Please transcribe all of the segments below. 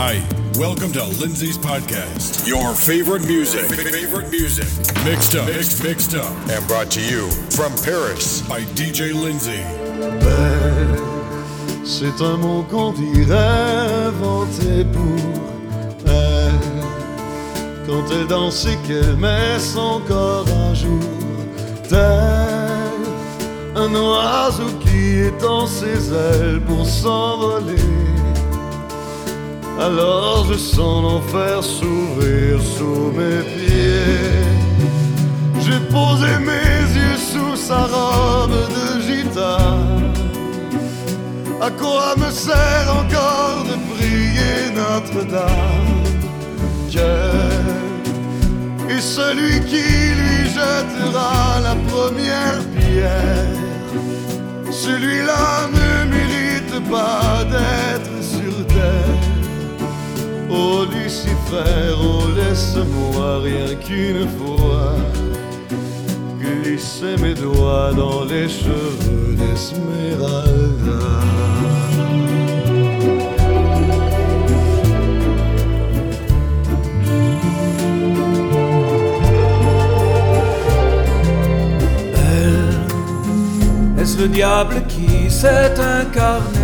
Hi, welcome to Lindsay's podcast. Your favorite music, favorite music, mixed up, mixed, mixed up, and brought to you from Paris by DJ Lindsay. Belle, c'est un mot qu'on dirait inventé pour elle. Quand elle danse et qu'elle met son corps à jour, tel un oiseau qui étend ses ailes pour s'envoler. Alors je sens l'enfer s'ouvrir sous mes pieds. J'ai posé mes yeux sous sa robe de gitane. À quoi me sert encore de prier Notre-Dame? Dieu est celui qui lui jettera la première pierre. Celui-là ne mérite pas d'être sur terre. Oh Lucifer, oh laisse-moi rien qu'une fois glisser mes doigts dans les cheveux d'Esmeralda. Elle, est-ce le diable qui s'est incarné?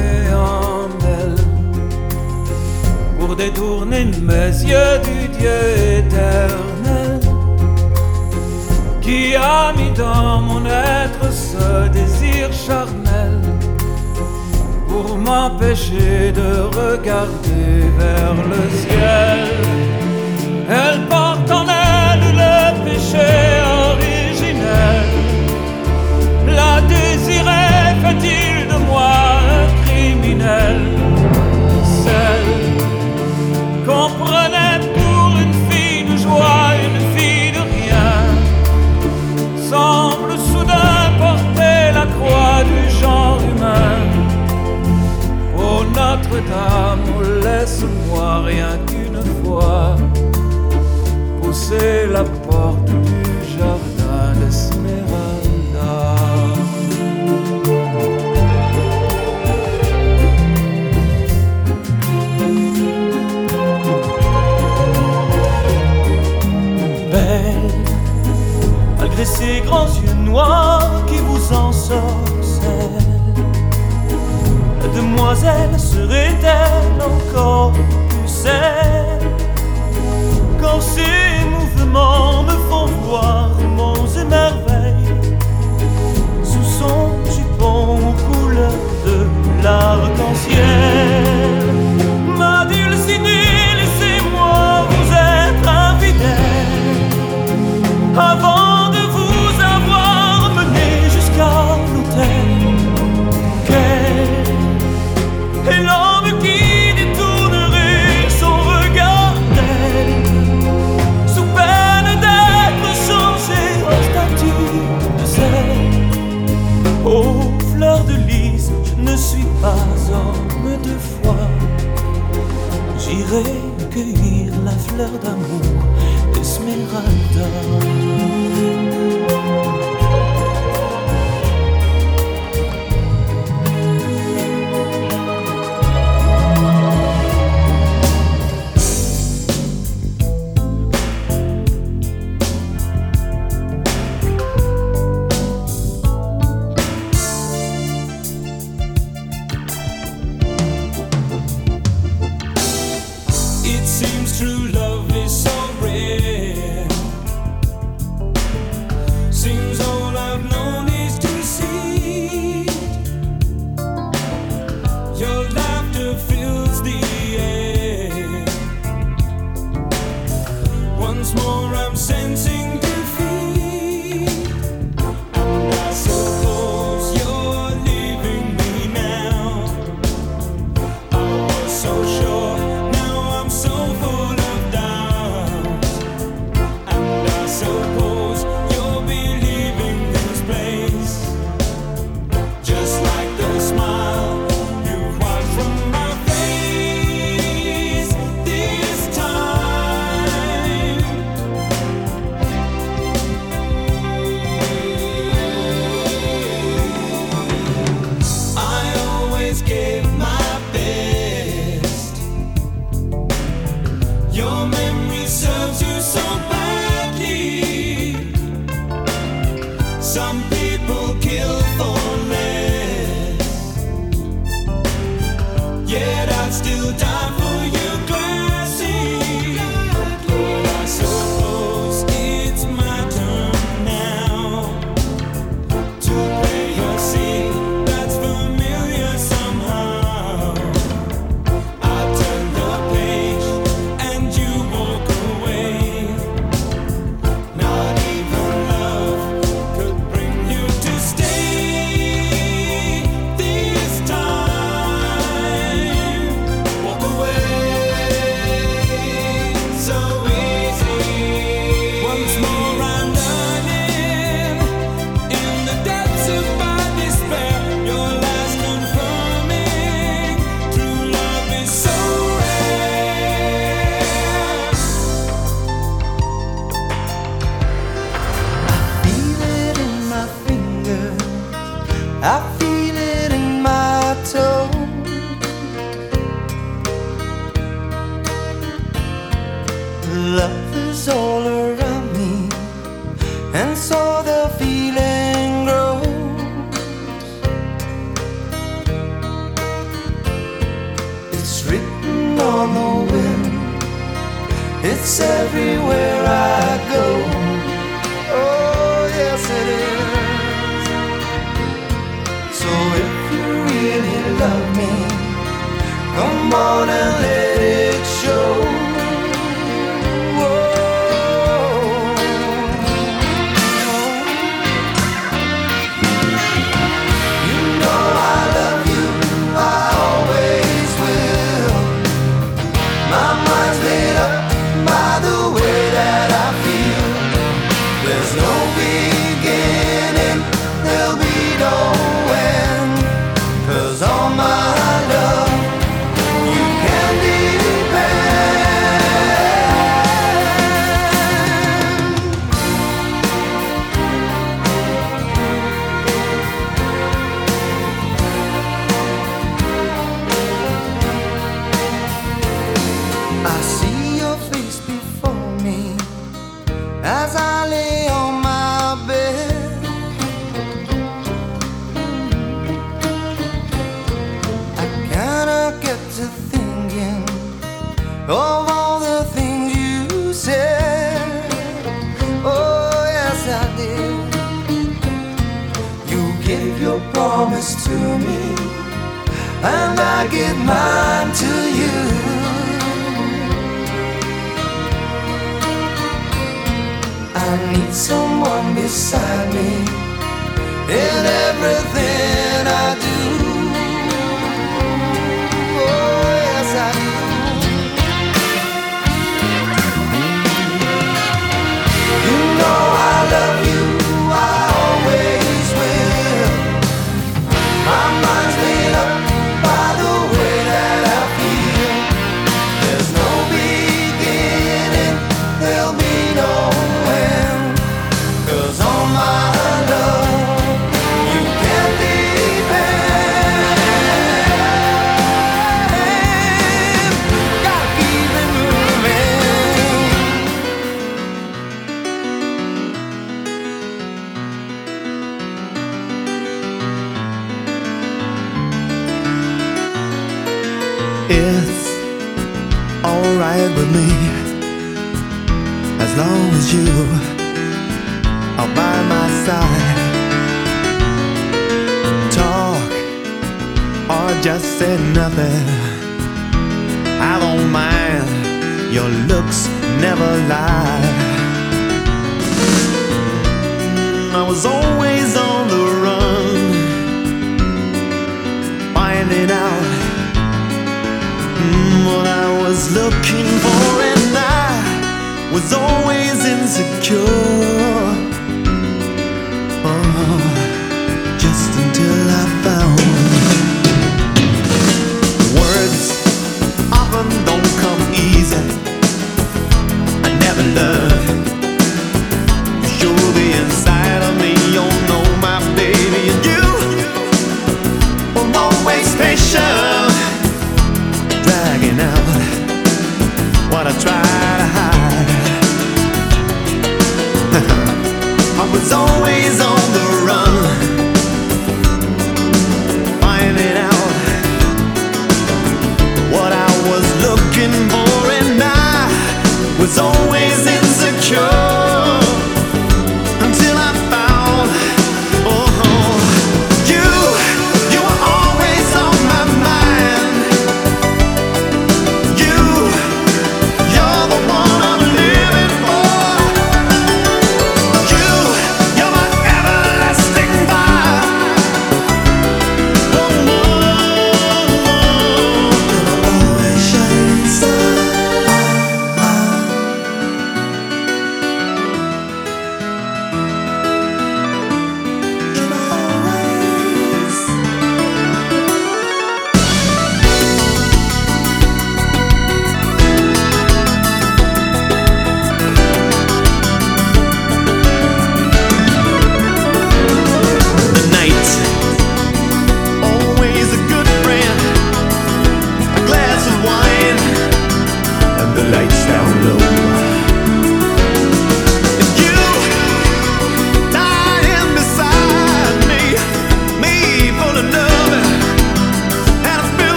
Détourner mes yeux du Dieu éternel qui a mis dans mon être ce désir charnel pour m'empêcher de regarder vers le ciel. Elle porte en elle le péché originel. La désirait, fait-il de moi un criminel? Qu'on prenait pour une fille de joie, une fille de rien, semble soudain porter la croix du genre humain. Oh Notre-Dame, laisse-moi rien qu'une fois pousser la grands yeux noirs qui vous ensorcellent. La demoiselle serait-elle encore plus celle quand ses mouvements me font voir monts et It's alright with me as long as you are by my side. Talk or just say nothing. I don't mind. Your looks never lie. I was always on the run, finding out what I was looking for, and I was always insecure. Oh, just until I found words often don't come easy. I never learned.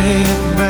Say it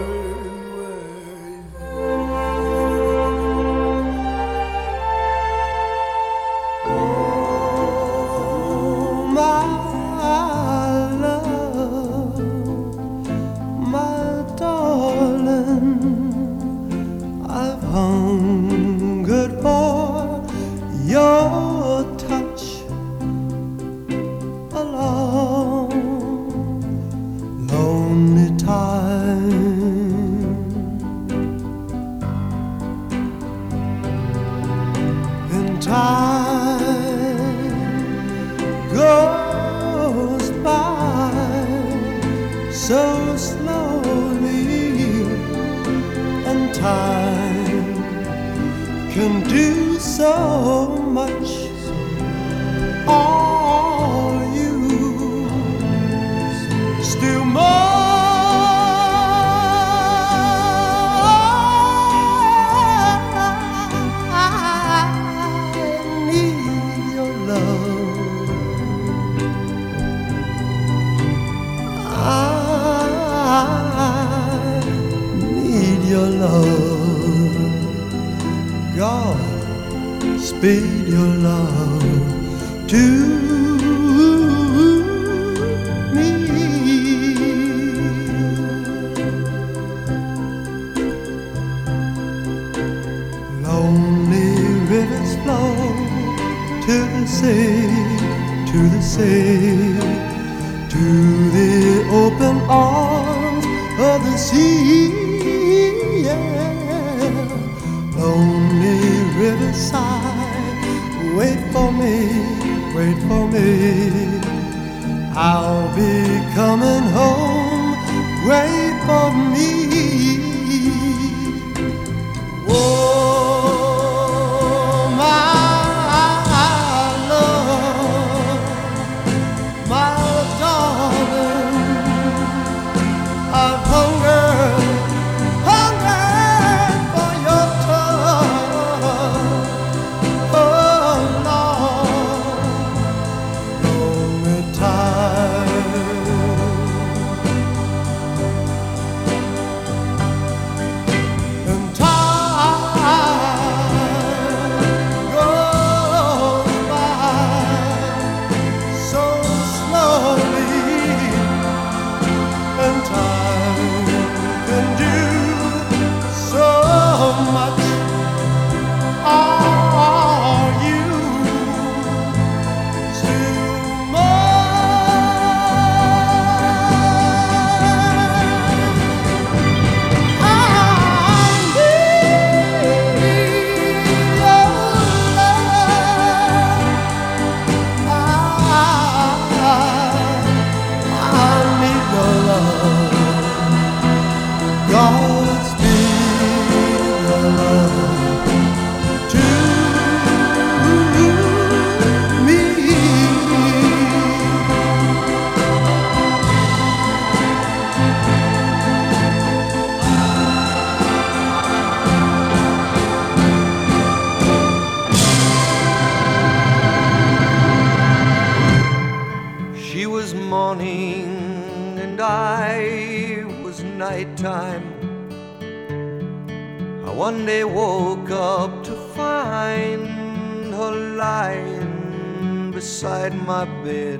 beside my bed.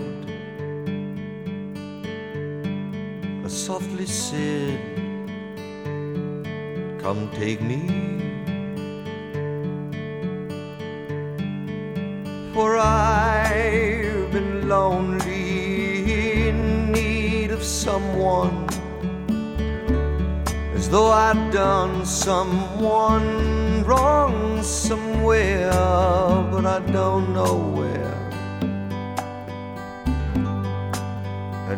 I softly said, Come take me. For I've been lonely in need of someone, as though I'd done someone wrong somewhere, but I don't know where.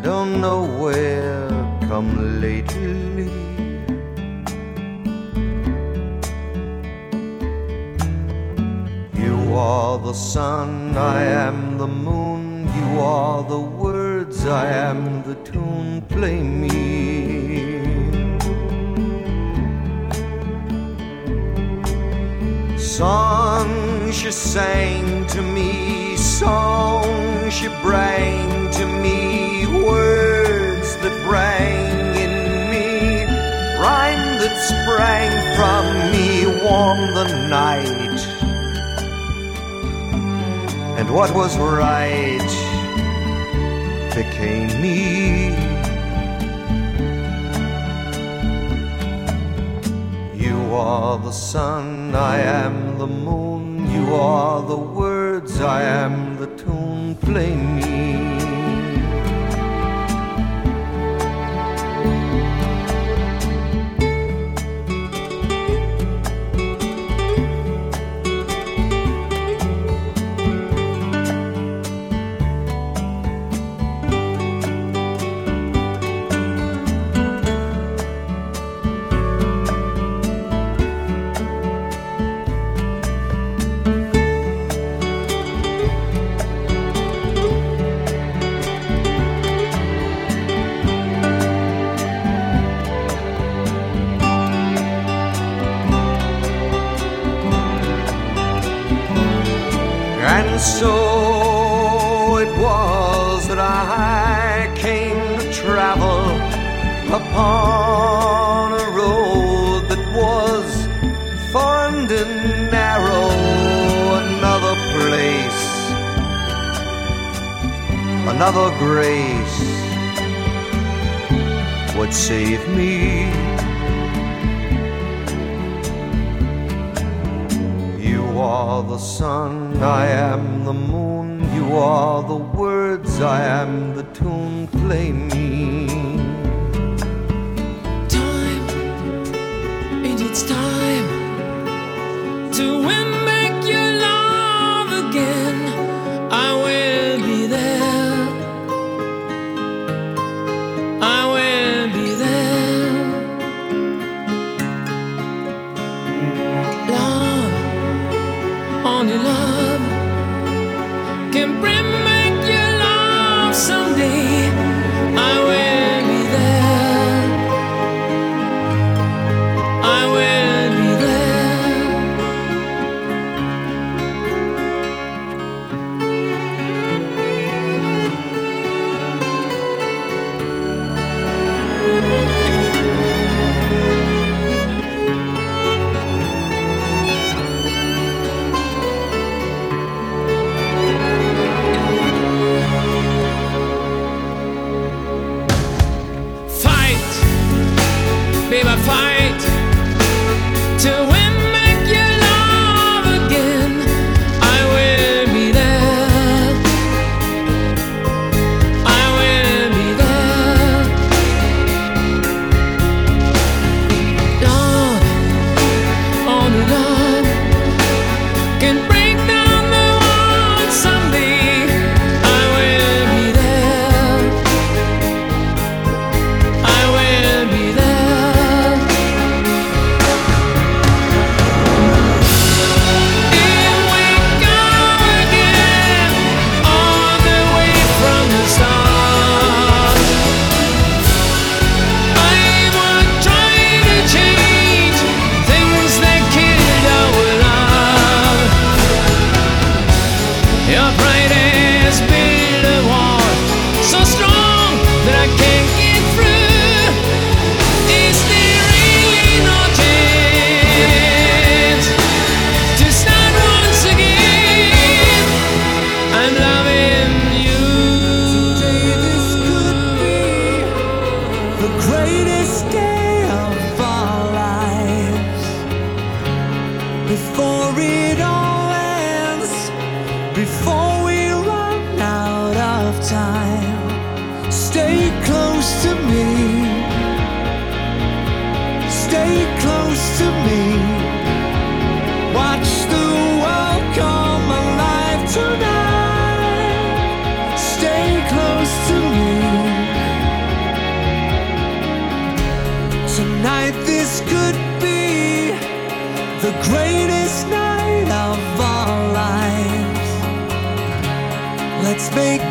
don't know where come lately. You are the sun, I am the moon. You are the words, I am the tune. Play me. Song she sang to me, song she brought to me words that rang in me, rhyme that sprang from me, warm the night. And what was right became me. You are the sun, I am the moon. You are the words, I am the tune. Play me. another grace would save me. You are the sun, I am the moon. You are the words, I am the tune. Play me. Time, it is time to win back your love again.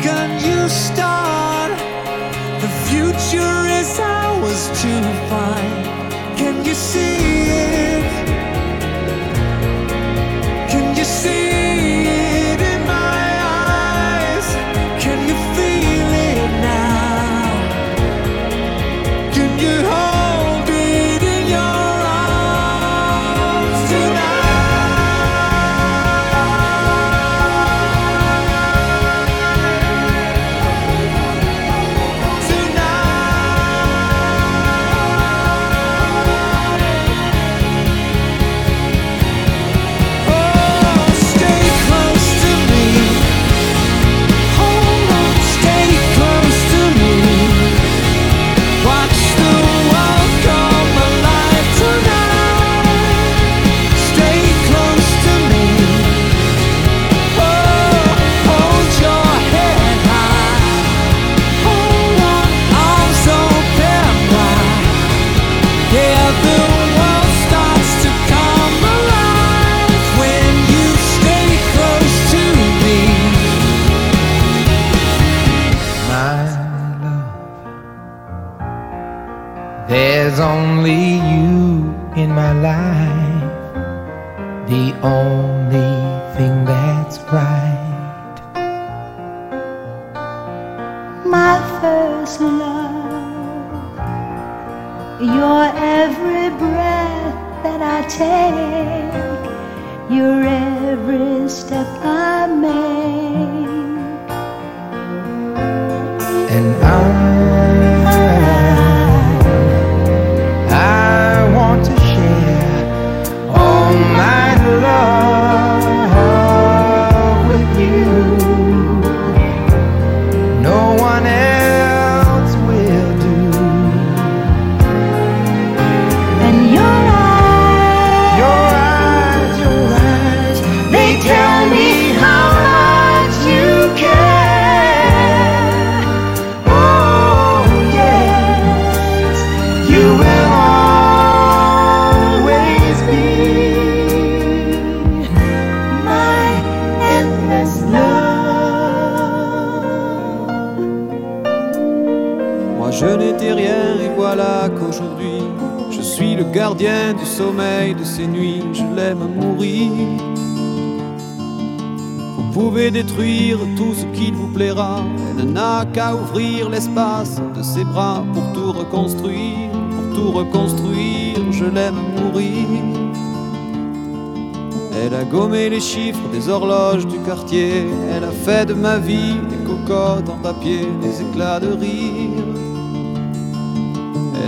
gun you start. The future is ours to find. The de ces nuits, je l'aime mourir. Vous pouvez détruire tout ce qu'il vous plaira, elle n'a qu'à ouvrir l'espace de ses bras pour tout reconstruire, pour tout reconstruire, je l'aime mourir. Elle a gommé les chiffres des horloges du quartier, elle a fait de ma vie des cocottes en papier, des éclats de rire.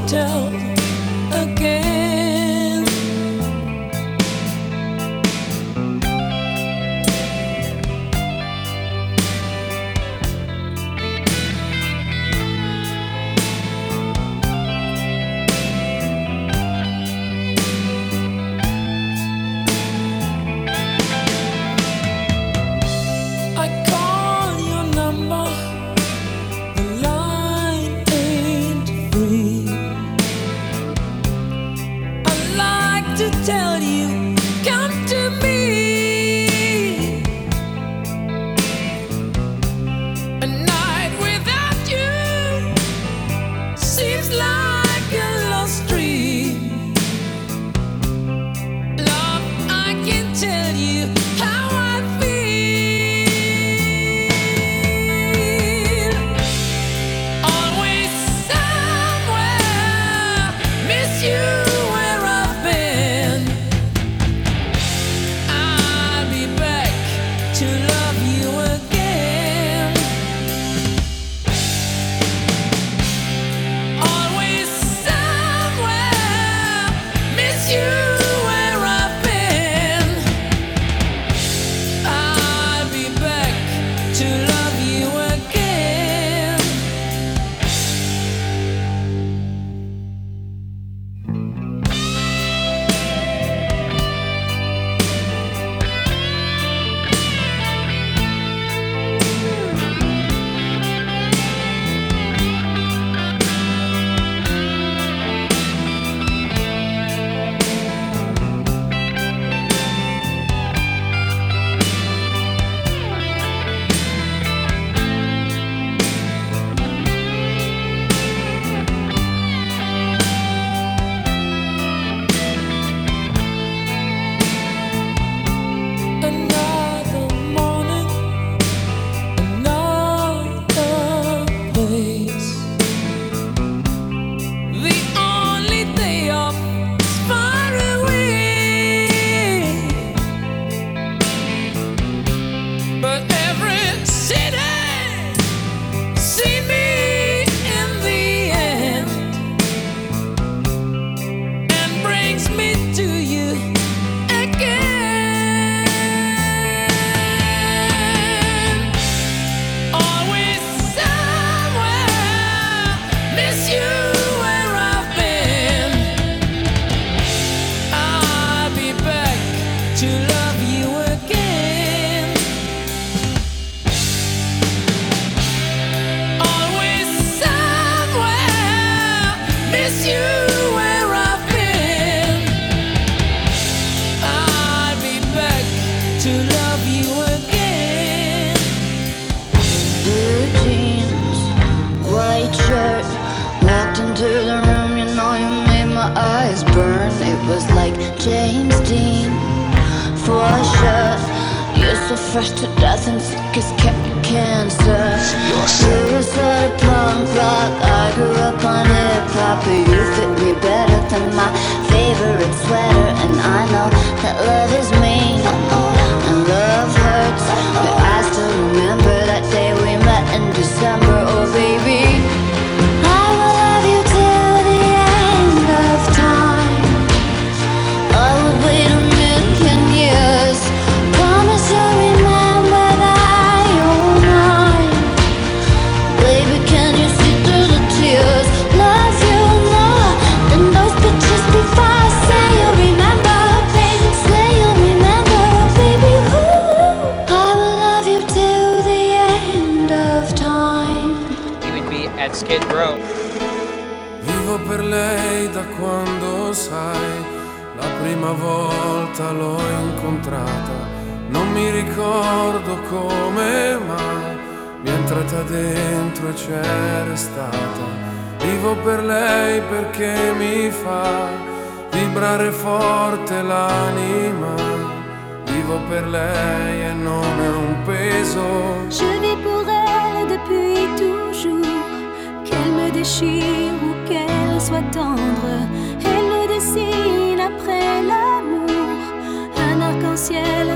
Hotel again. James Dean, for sure. You're so fresh to death and sick as ca- cancer. You're sort of punk rock. I grew up on hip hop, but you fit me better than my favorite sweater. And I know that love is mean and love hurts, but I still remember that day we met in December. Oh, baby. Per lei da quando sai, la prima volta l'ho incontrata, non mi ricordo come mai, mi è entrata dentro e c'è restata. Vivo per lei perché mi fa vibrare forte l'anima, vivo per lei e non è un peso. Je vis pour elle depuis toujours. Ou qu'elle soit tendre, elle le dessine après l'amour. Un arc-en-ciel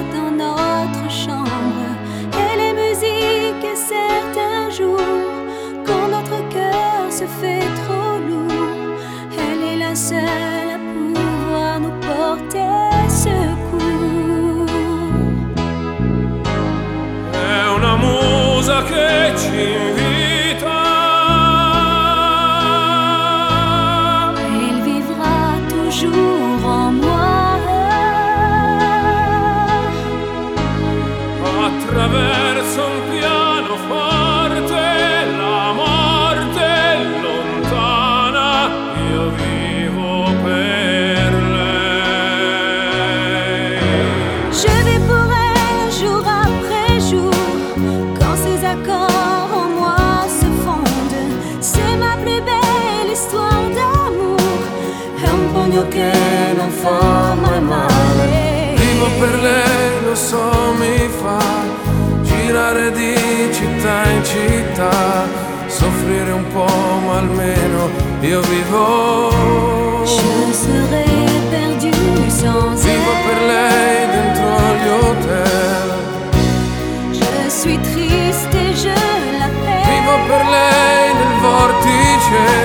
fa mai male. Vivo per lei, lo so, mi fa girare di città in città, soffrire un po', ma almeno io vivo. Vivo per lei dentro gli hotel. Je suis triste et je l'appelle. Vivo per lei nel vortice.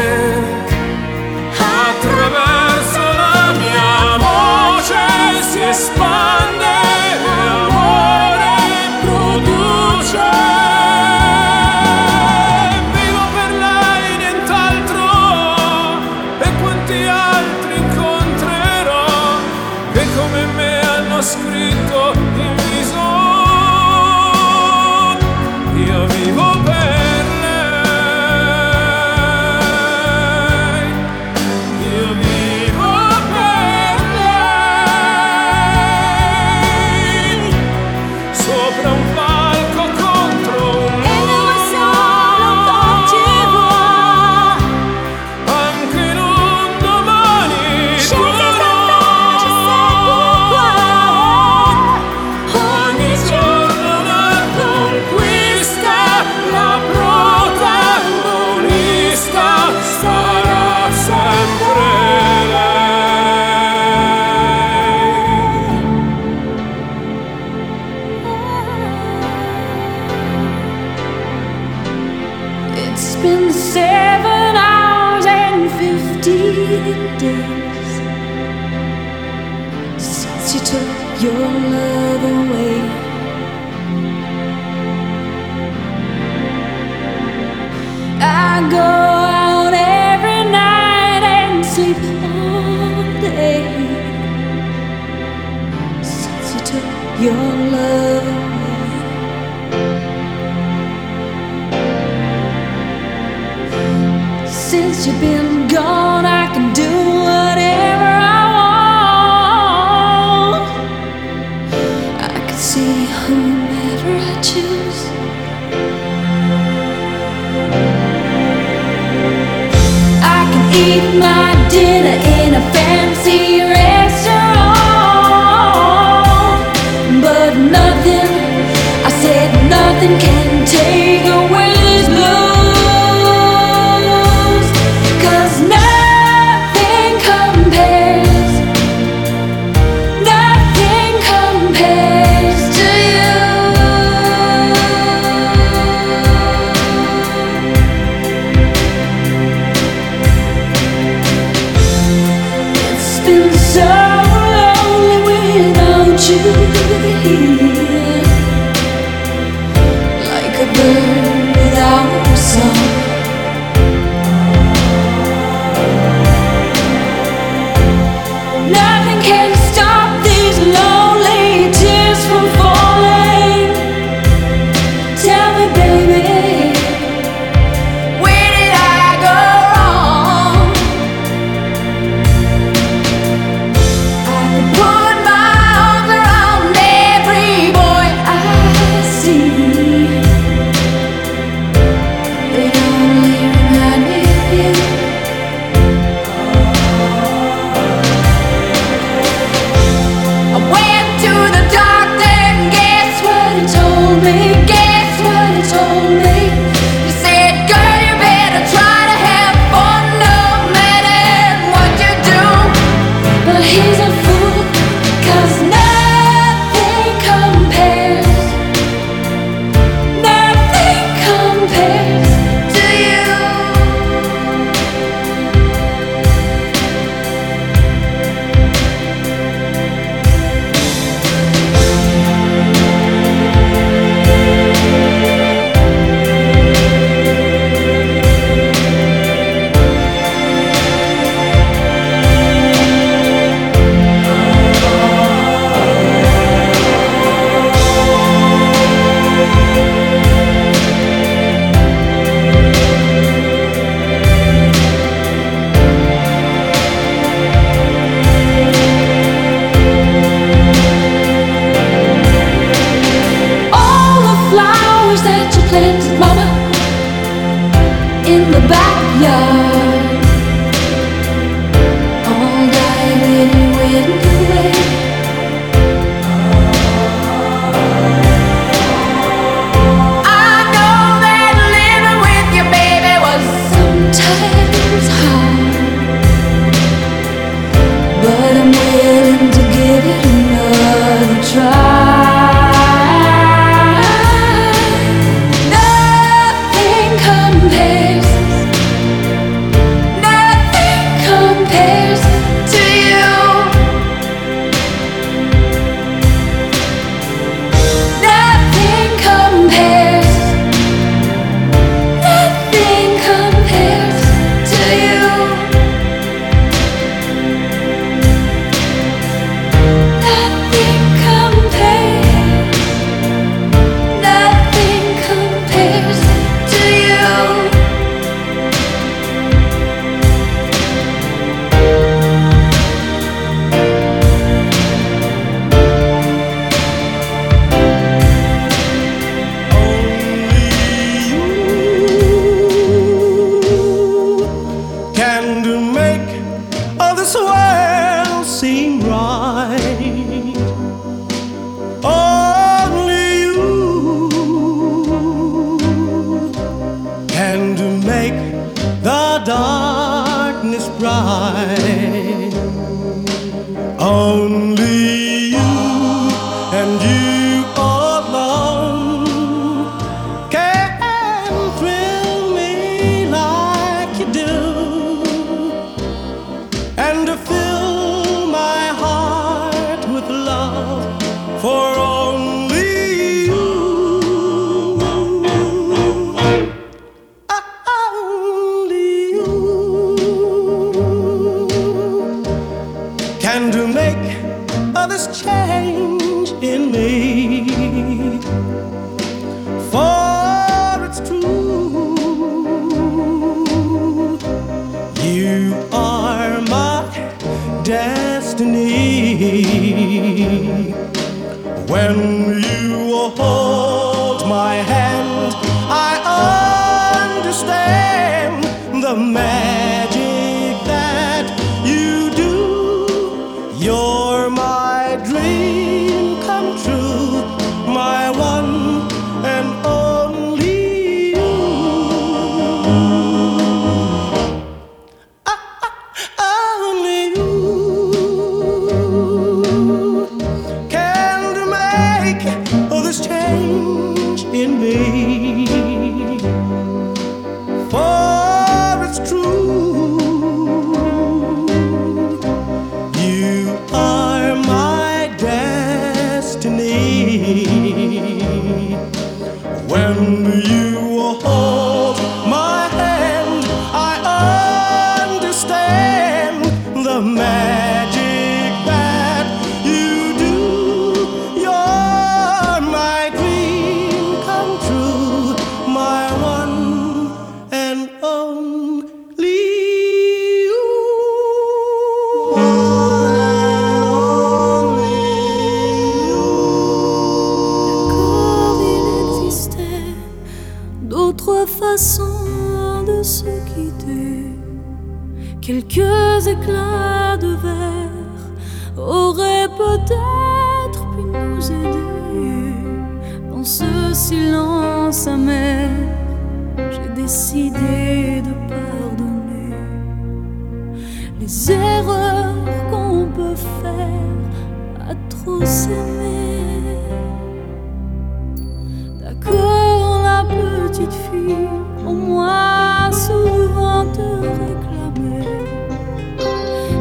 on m'a souvent te réclamer,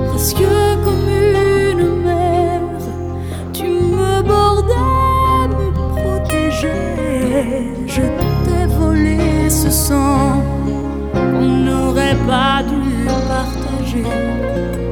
presque comme une mère, tu me bordais, me protégeais, je t'ai volé ce sang qu'on n'aurait pas dû partager.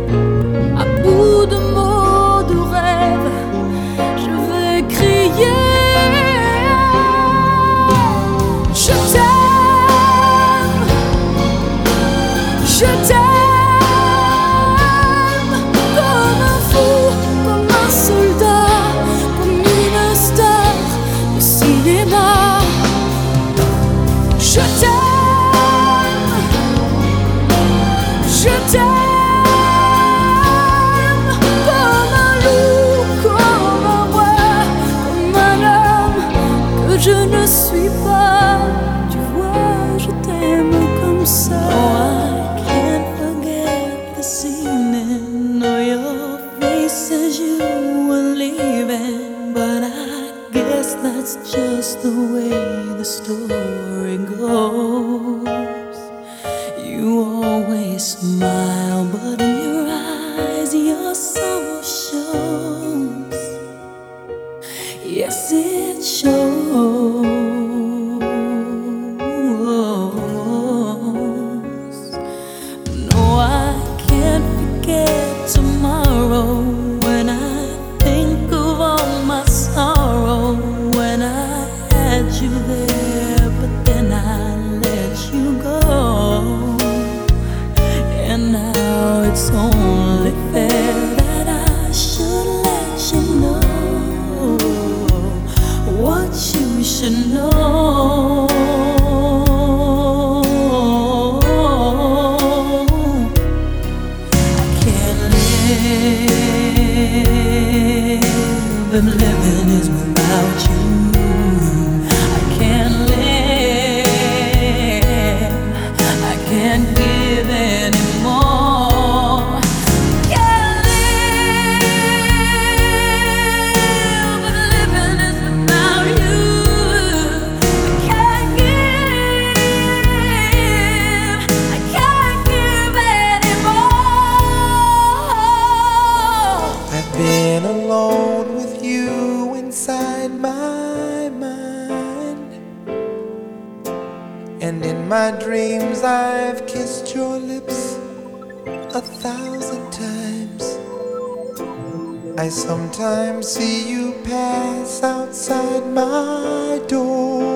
time see you pass outside my door.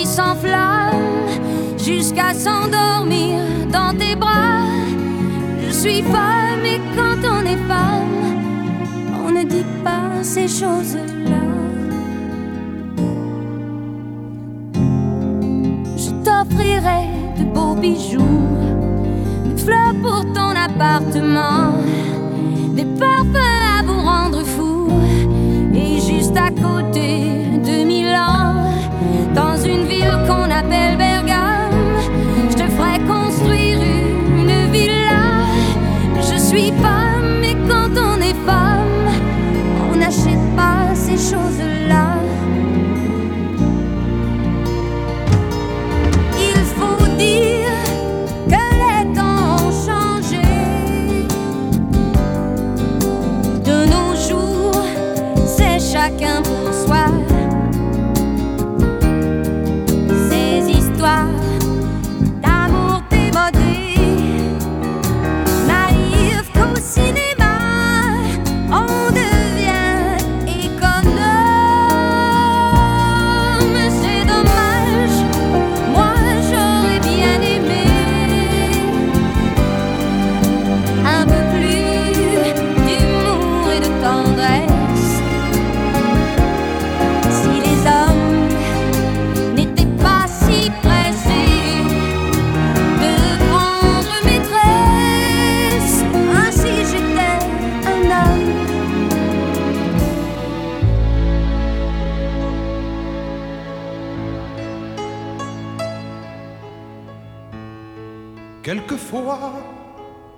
s'enflamme jusqu'à s'endormir dans tes bras. Je suis femme et quand on est femme, on ne dit pas ces choses-là. Je t'offrirai de beaux bijoux, des fleurs pour ton appartement, des parfums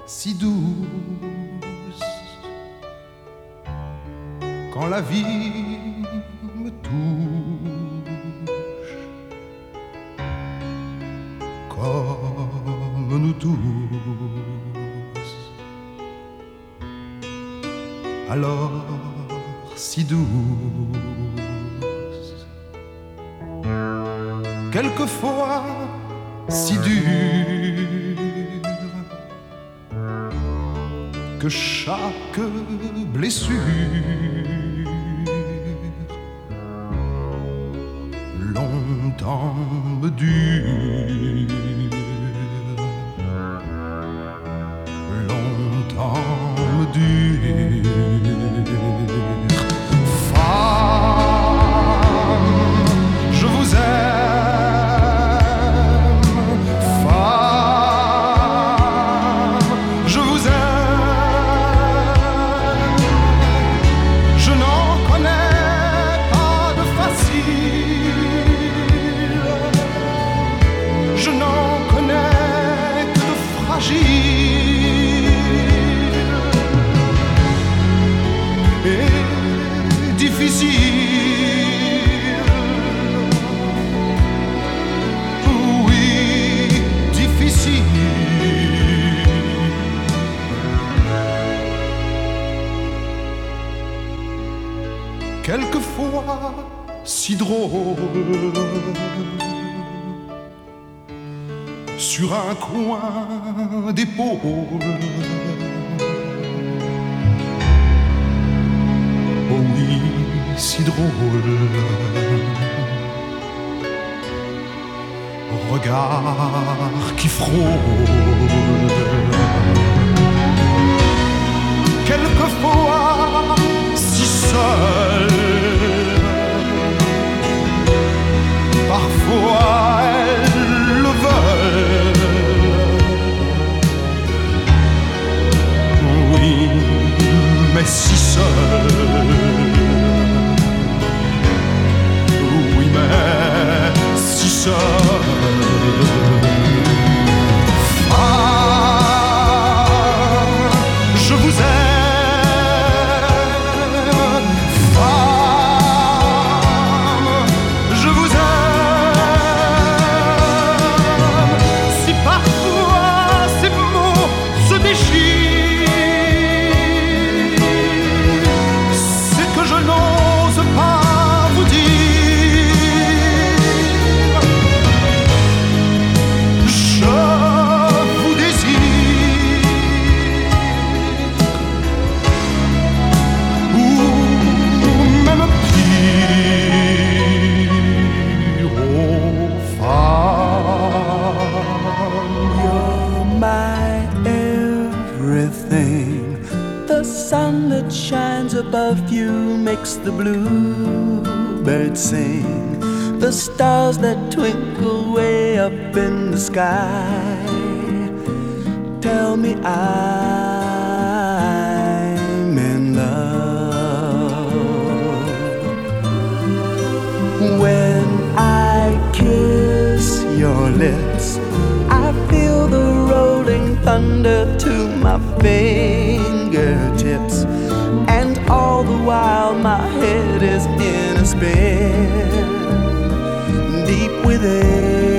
si douce. Quand la vie me touche, comme nous tous, alors si douce, quelquefois si dure. que chaque blessure longtemps me dure, longtemps me dure. un coin d'épaule. Oh oui, si drôle. Regard qui frôle. Quelquefois, si seul. Parfois, si seul. Oui, mais si seul. makes the bluebird sing, the stars that twinkle way up in the sky tell me I'm in love. When I kiss your lips, I feel the rolling thunder to my face. my head is in a spin deep within.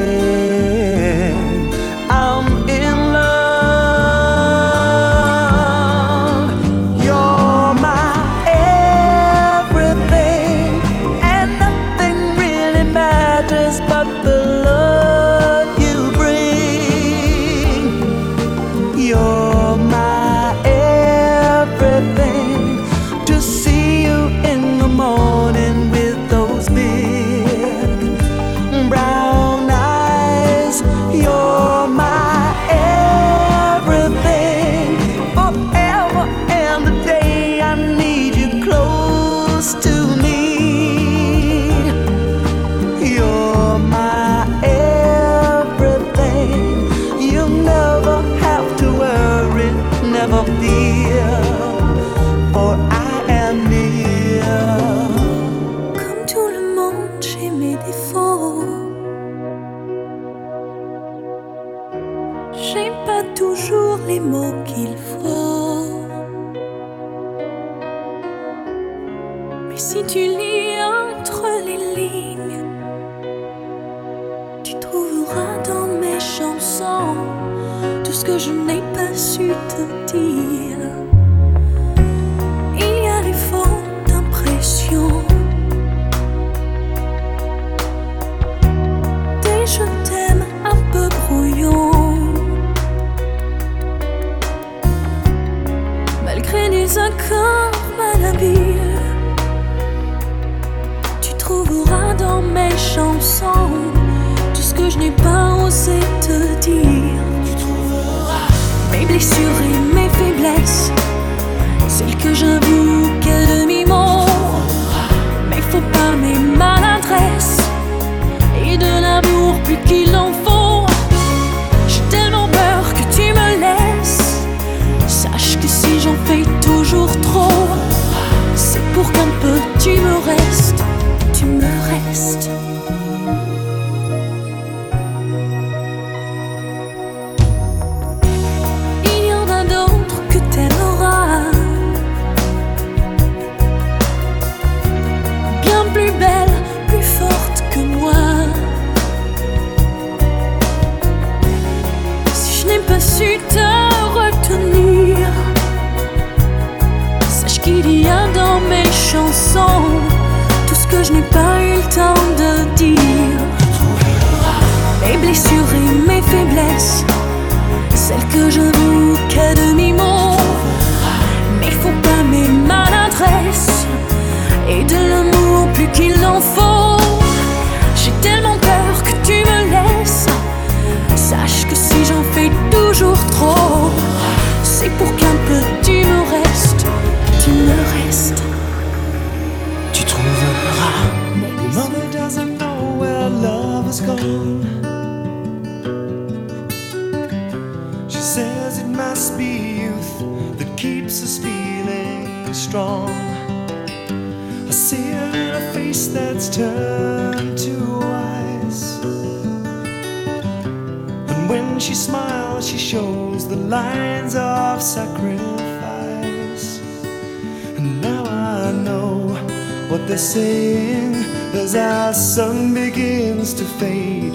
as our sun begins to fade.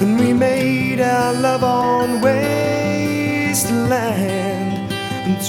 And we made our love on wasteland and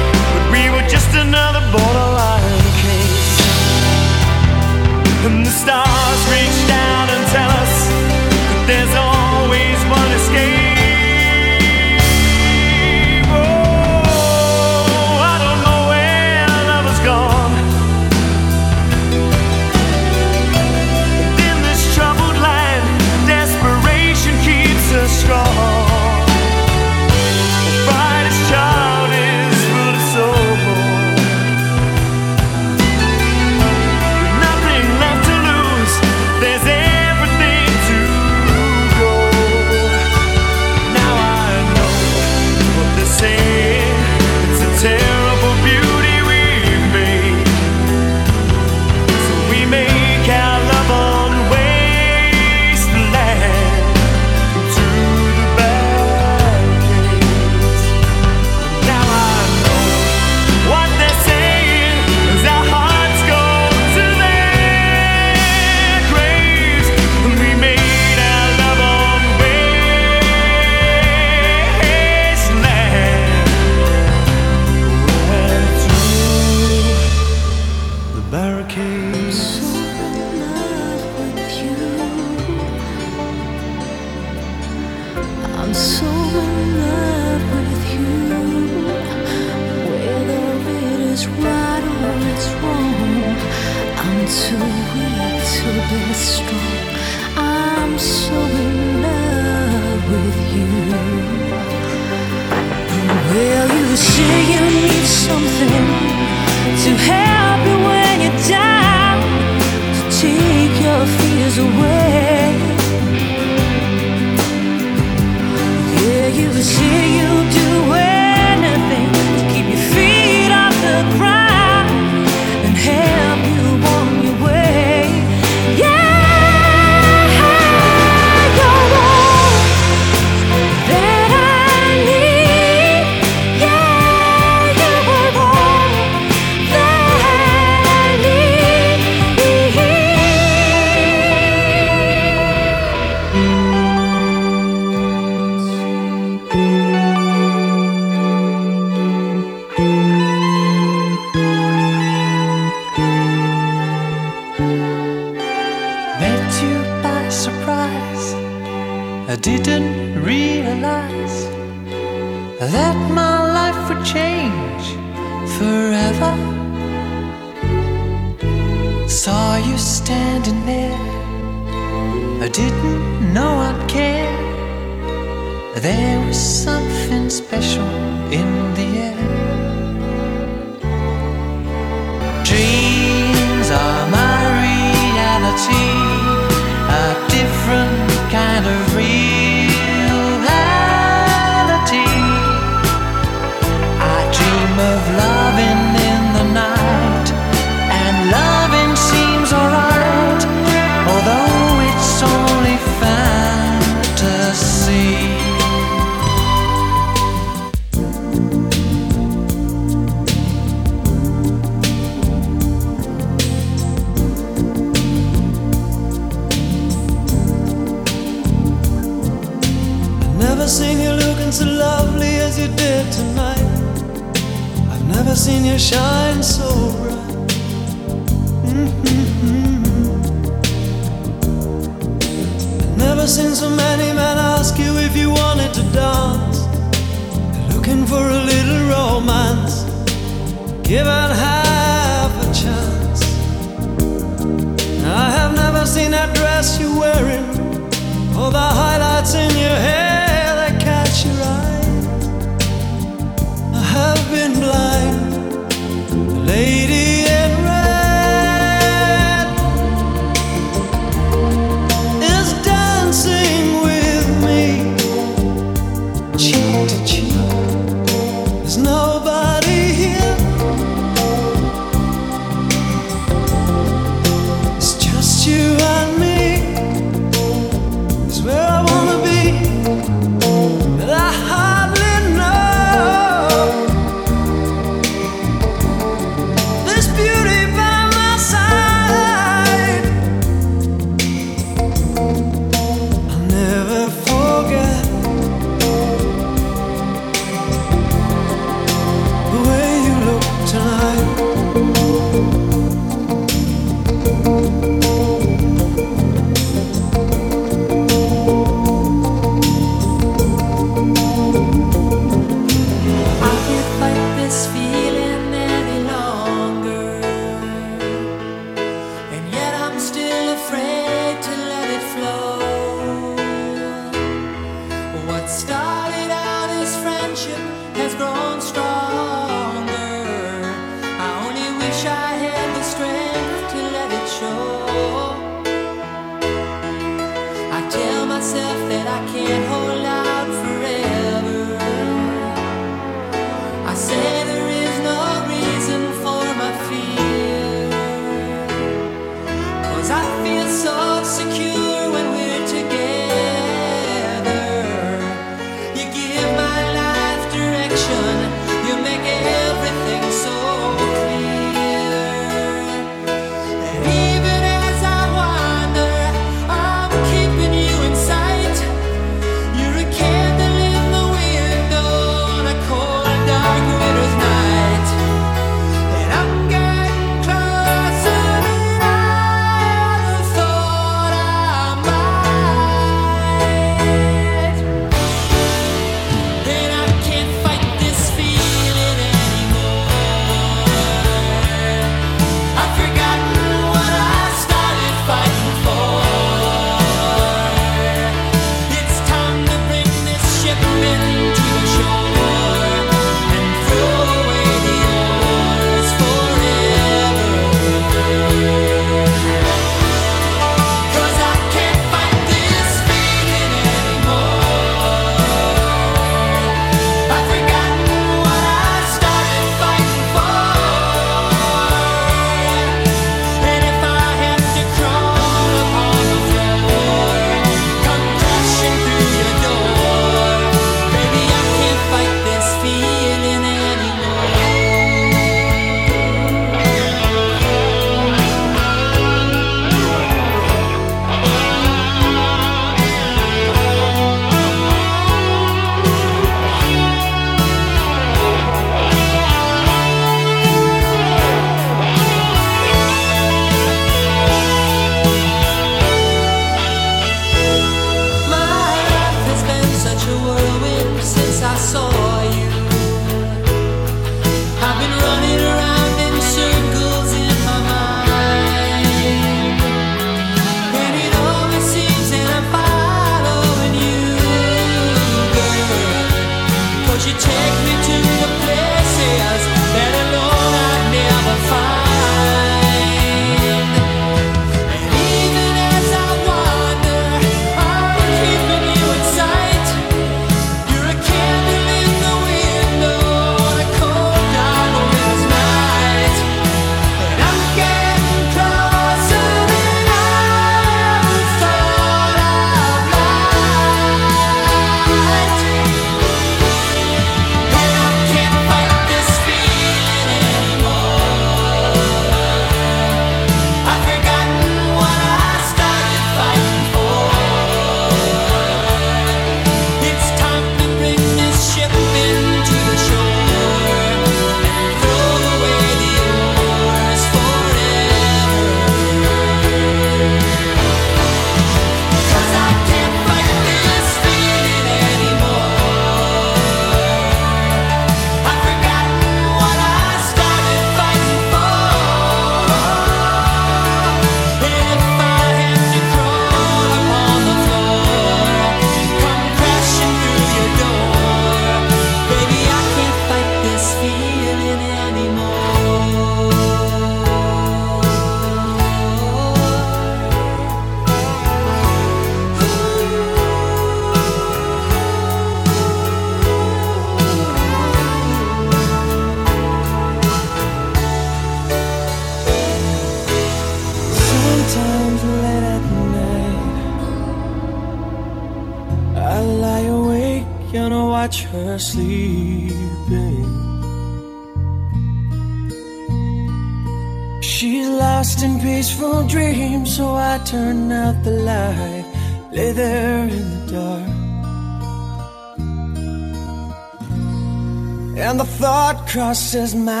This is my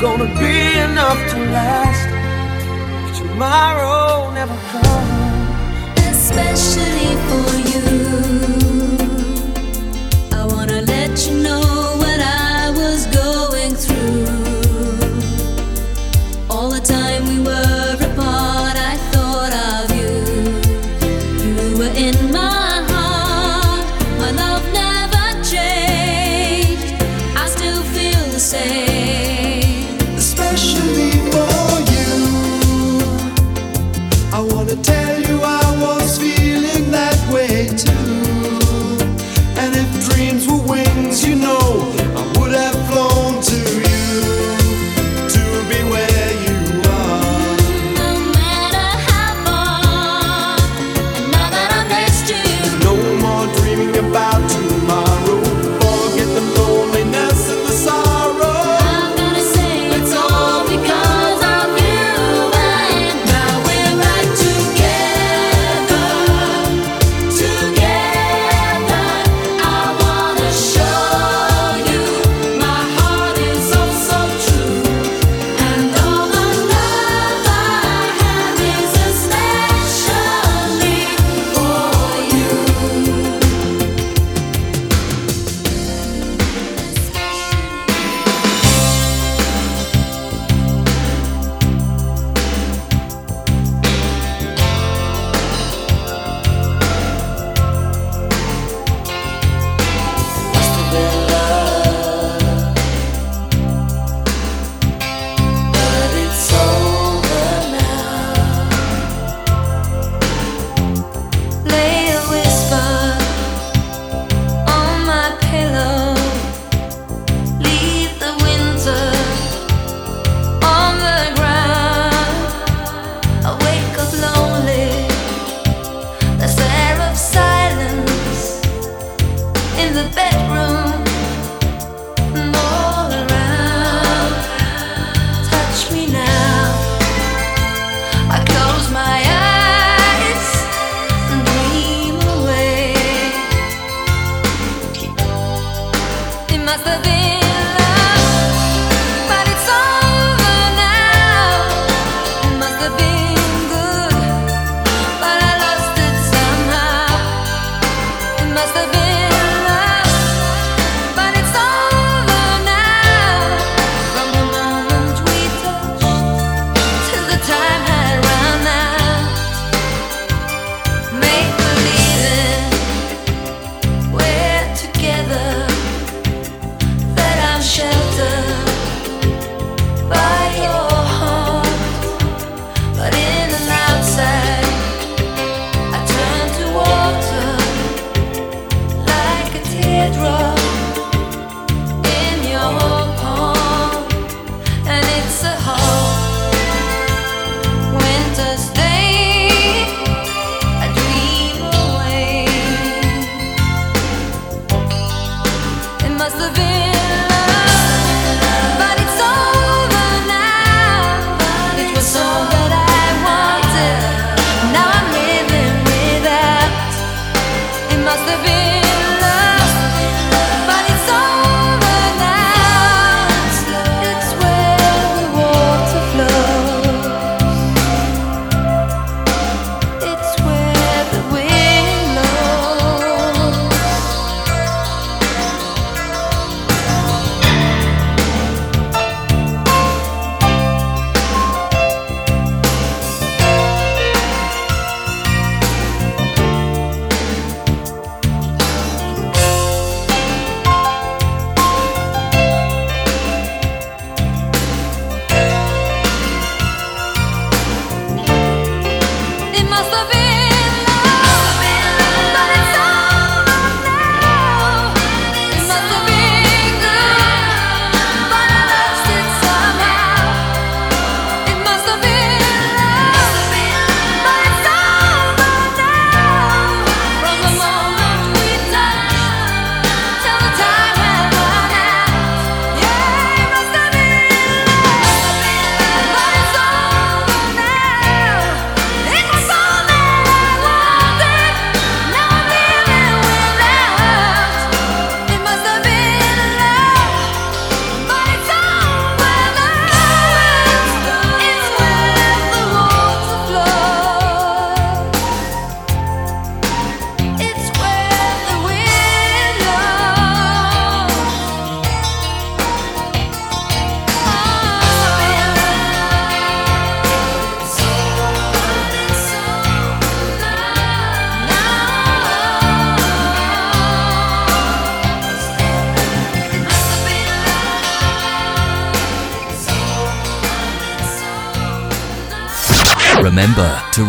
gonna be enough to last. Tomorrow never comes, especially for you. I wanna let you know.